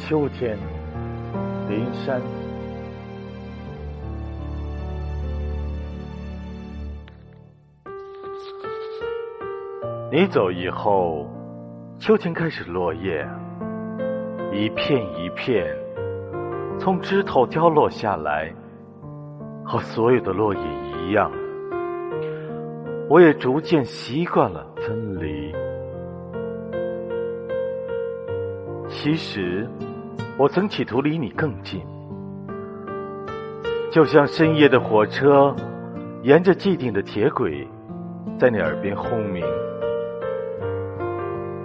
秋天，林山。你走以后，秋天开始落叶，一片一片从枝头凋落下来，和所有的落叶一样。我也逐渐习惯了分离。其实，我曾企图离你更近，就像深夜的火车，沿着既定的铁轨，在你耳边轰鸣。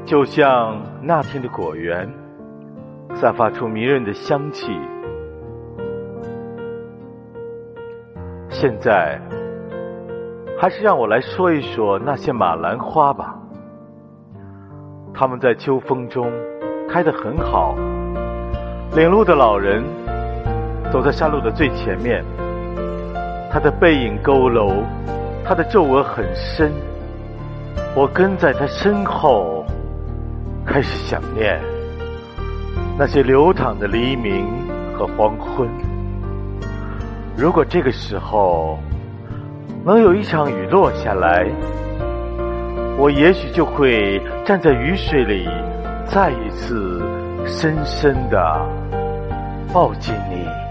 就像那天的果园，散发出迷人的香气。现在，还是让我来说一说那些马兰花吧。它们在秋风中开得很好。领路的老人走在山路的最前面，他的背影佝偻，他的皱纹很深。我跟在他身后。开始想念那些流淌的黎明和黄昏。如果这个时候能有一场雨落下来，我也许就会站在雨水里，再一次深深的抱紧你。